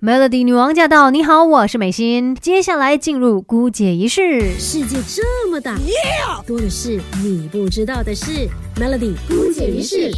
Melody 女王驾到！你好，我是美心。接下来进入姑姐仪式。世界这么大，多的是你不知道的事。Melody 姑姐仪式。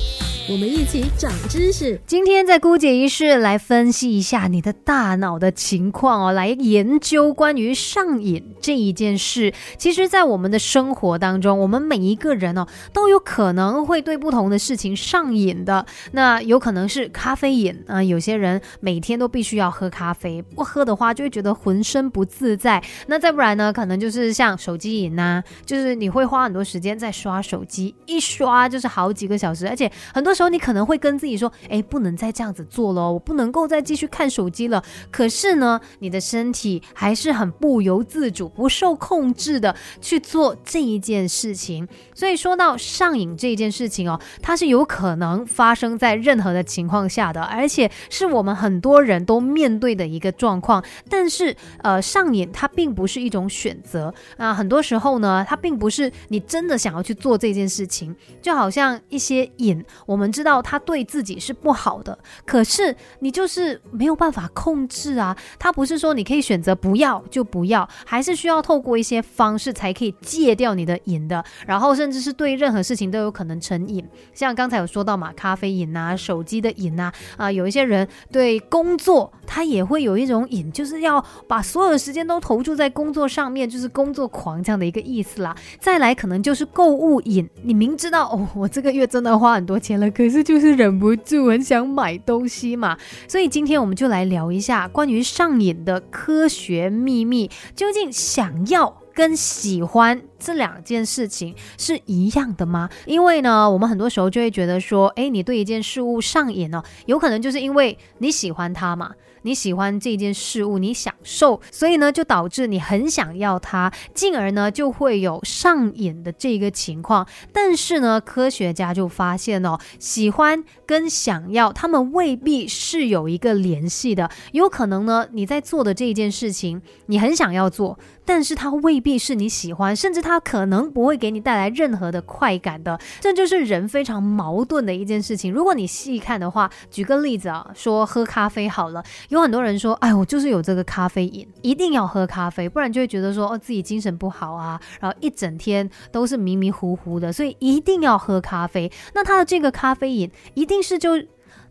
我们一起长知识。今天在姑姐仪式来分析一下你的大脑的情况哦，来研究关于上瘾这一件事。其实，在我们的生活当中，我们每一个人哦都有可能会对不同的事情上瘾的。那有可能是咖啡瘾啊，有些人每天都必须要喝咖啡，不喝的话就会觉得浑身不自在。那再不然呢，可能就是像手机瘾呐，就是你会花很多时间在刷手机，一刷就是好几个小时，而且很多。时候你可能会跟自己说，哎，不能再这样子做了，我不能够再继续看手机了。可是呢，你的身体还是很不由自主、不受控制的去做这一件事情。所以说到上瘾这件事情哦，它是有可能发生在任何的情况下的，而且是我们很多人都面对的一个状况。但是，呃，上瘾它并不是一种选择啊，很多时候呢，它并不是你真的想要去做这件事情，就好像一些瘾，我们。知道他对自己是不好的，可是你就是没有办法控制啊。他不是说你可以选择不要就不要，还是需要透过一些方式才可以戒掉你的瘾的。然后甚至是对任何事情都有可能成瘾，像刚才有说到嘛，咖啡瘾啊，手机的瘾啊，啊，有一些人对工作他也会有一种瘾，就是要把所有的时间都投注在工作上面，就是工作狂这样的一个意思啦。再来可能就是购物瘾，你明知道哦，我这个月真的花很多钱了。可是就是忍不住很想买东西嘛，所以今天我们就来聊一下关于上瘾的科学秘密。究竟想要跟喜欢这两件事情是一样的吗？因为呢，我们很多时候就会觉得说，哎，你对一件事物上瘾呢，有可能就是因为你喜欢它嘛。你喜欢这件事物，你享受，所以呢，就导致你很想要它，进而呢，就会有上瘾的这个情况。但是呢，科学家就发现哦，喜欢跟想要，他们未必是有一个联系的。有可能呢，你在做的这一件事情，你很想要做，但是它未必是你喜欢，甚至它它可能不会给你带来任何的快感的。这就是人非常矛盾的一件事情。如果你细看的话，举个例子啊，说喝咖啡好了。有很多人说，哎，我就是有这个咖啡瘾，一定要喝咖啡，不然就会觉得说，哦，自己精神不好啊，然后一整天都是迷迷糊糊的，所以一定要喝咖啡。那他的这个咖啡瘾，一定是就。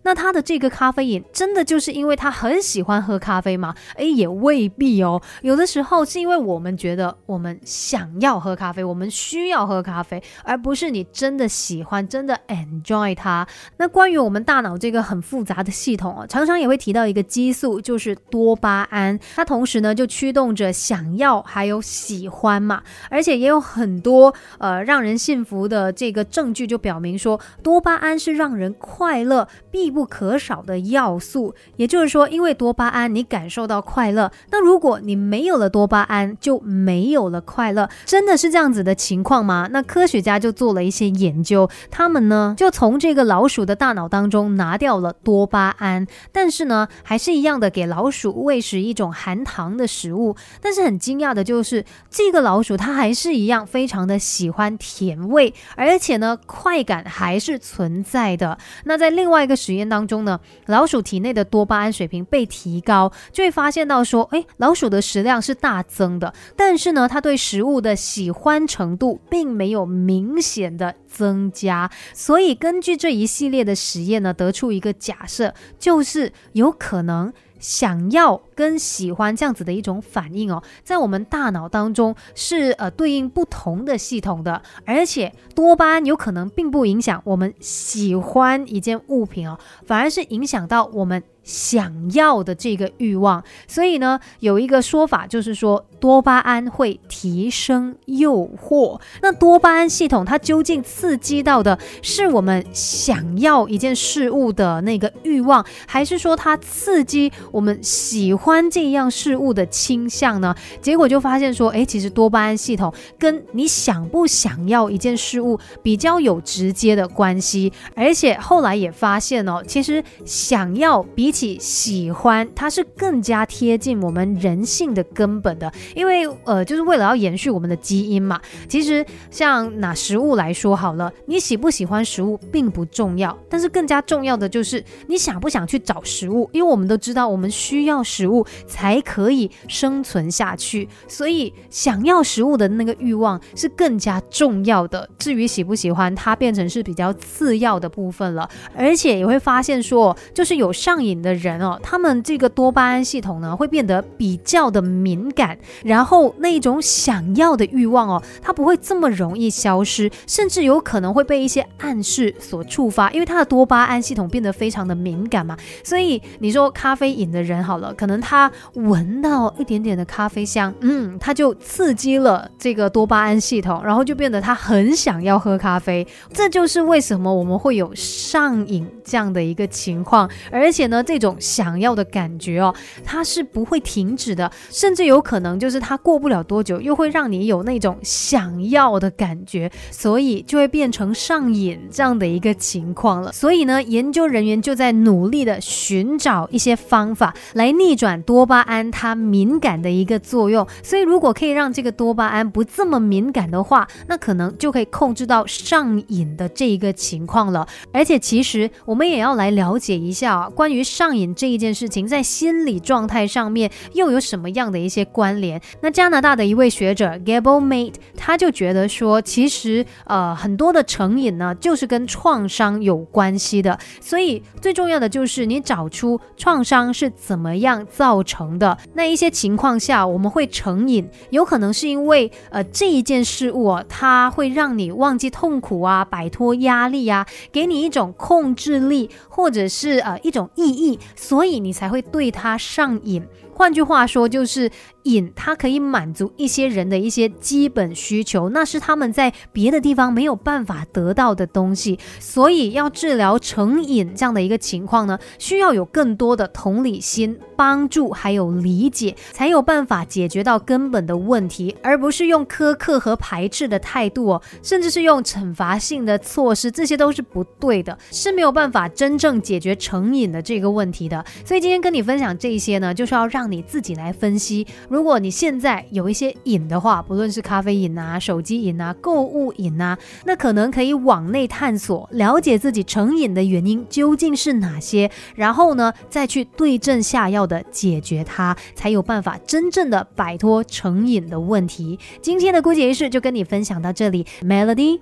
那他的这个咖啡瘾真的就是因为他很喜欢喝咖啡吗？诶，也未必哦。有的时候是因为我们觉得我们想要喝咖啡，我们需要喝咖啡，而不是你真的喜欢、真的 enjoy 它。那关于我们大脑这个很复杂的系统哦，常常也会提到一个激素，就是多巴胺。它同时呢就驱动着想要还有喜欢嘛，而且也有很多呃让人信服的这个证据，就表明说多巴胺是让人快乐必。必不可少的要素，也就是说，因为多巴胺，你感受到快乐。那如果你没有了多巴胺，就没有了快乐，真的是这样子的情况吗？那科学家就做了一些研究，他们呢就从这个老鼠的大脑当中拿掉了多巴胺，但是呢还是一样的给老鼠喂食一种含糖的食物。但是很惊讶的就是，这个老鼠它还是一样非常的喜欢甜味，而且呢快感还是存在的。那在另外一个实验。当中呢，老鼠体内的多巴胺水平被提高，就会发现到说，哎，老鼠的食量是大增的，但是呢，它对食物的喜欢程度并没有明显的增加。所以根据这一系列的实验呢，得出一个假设，就是有可能。想要跟喜欢这样子的一种反应哦，在我们大脑当中是呃对应不同的系统的，而且多巴胺有可能并不影响我们喜欢一件物品哦，反而是影响到我们。想要的这个欲望，所以呢，有一个说法就是说，多巴胺会提升诱惑。那多巴胺系统它究竟刺激到的是我们想要一件事物的那个欲望，还是说它刺激我们喜欢关这样事物的倾向呢？结果就发现说，哎，其实多巴胺系统跟你想不想要一件事物比较有直接的关系。而且后来也发现哦，其实想要比起喜欢，它是更加贴近我们人性的根本的，因为呃，就是为了要延续我们的基因嘛。其实像拿食物来说好了，你喜不喜欢食物并不重要，但是更加重要的就是你想不想去找食物，因为我们都知道我们需要食物才可以生存下去，所以想要食物的那个欲望是更加重要的。至于喜不喜欢，它变成是比较次要的部分了。而且也会发现说，就是有上瘾的人哦，他们这个多巴胺系统呢会变得比较的敏感，然后那一种想要的欲望哦，它不会这么容易消失，甚至有可能会被一些暗示所触发，因为他的多巴胺系统变得非常的敏感嘛。所以你说咖啡瘾的人好了，可能他他闻到一点点的咖啡香，嗯，他就刺激了这个多巴胺系统，然后就变得他很想要喝咖啡。这就是为什么我们会有上瘾这样的一个情况，而且呢，这种想要的感觉哦，它是不会停止的，甚至有可能就是它过不了多久，又会让你有那种想要的感觉，所以就会变成上瘾这样的一个情况了。所以呢，研究人员就在努力的寻找一些方法来逆转多巴胺它敏感的一个作用。所以如果可以让这个多巴胺不这么敏感的话，那可能就可以控制到上瘾的这一个情况了。而且其实我们也要来了解一下啊，关于上瘾这一件事情，在心理状态上面又有什么样的一些关联？那加拿大的一位学者 Gable Mate 他就觉得说，其实呃很多的成瘾呢，就是跟创伤有关系的。所以最重要的就是你找出创伤是怎么样造成的。那一些情况下我们会成瘾，有可能是因为呃这一件事物啊，它会让你忘记痛苦啊，摆脱压力啊，给你一种控制力，或者是呃一种意义，所以你才会对它上瘾。换句话说，就是瘾它可以满足一些人的一些基本需求，那是他们在别的地方没有办法得到的东西。所以要治疗成瘾这样的一个情况呢，需要有更多的同理心、帮助还有理解，才有办法解决到根本的问题，而不是用苛刻和排斥的态度哦，甚至是用惩罚性的措施，这些都是不对的，是没有办法真正解决成瘾的这个问题的。所以今天跟你分享这些呢，就是要让你自己来分析，如果你现在有一些瘾的话，不论是咖啡瘾啊、手机瘾啊、购物瘾啊，那可能可以往内探索，了解自己成瘾的原因究竟是哪些，然后呢，再去对症下药的解决它，才有办法真正的摆脱成瘾的问题。今天的姑姐仪式就跟你分享到这里，Melody。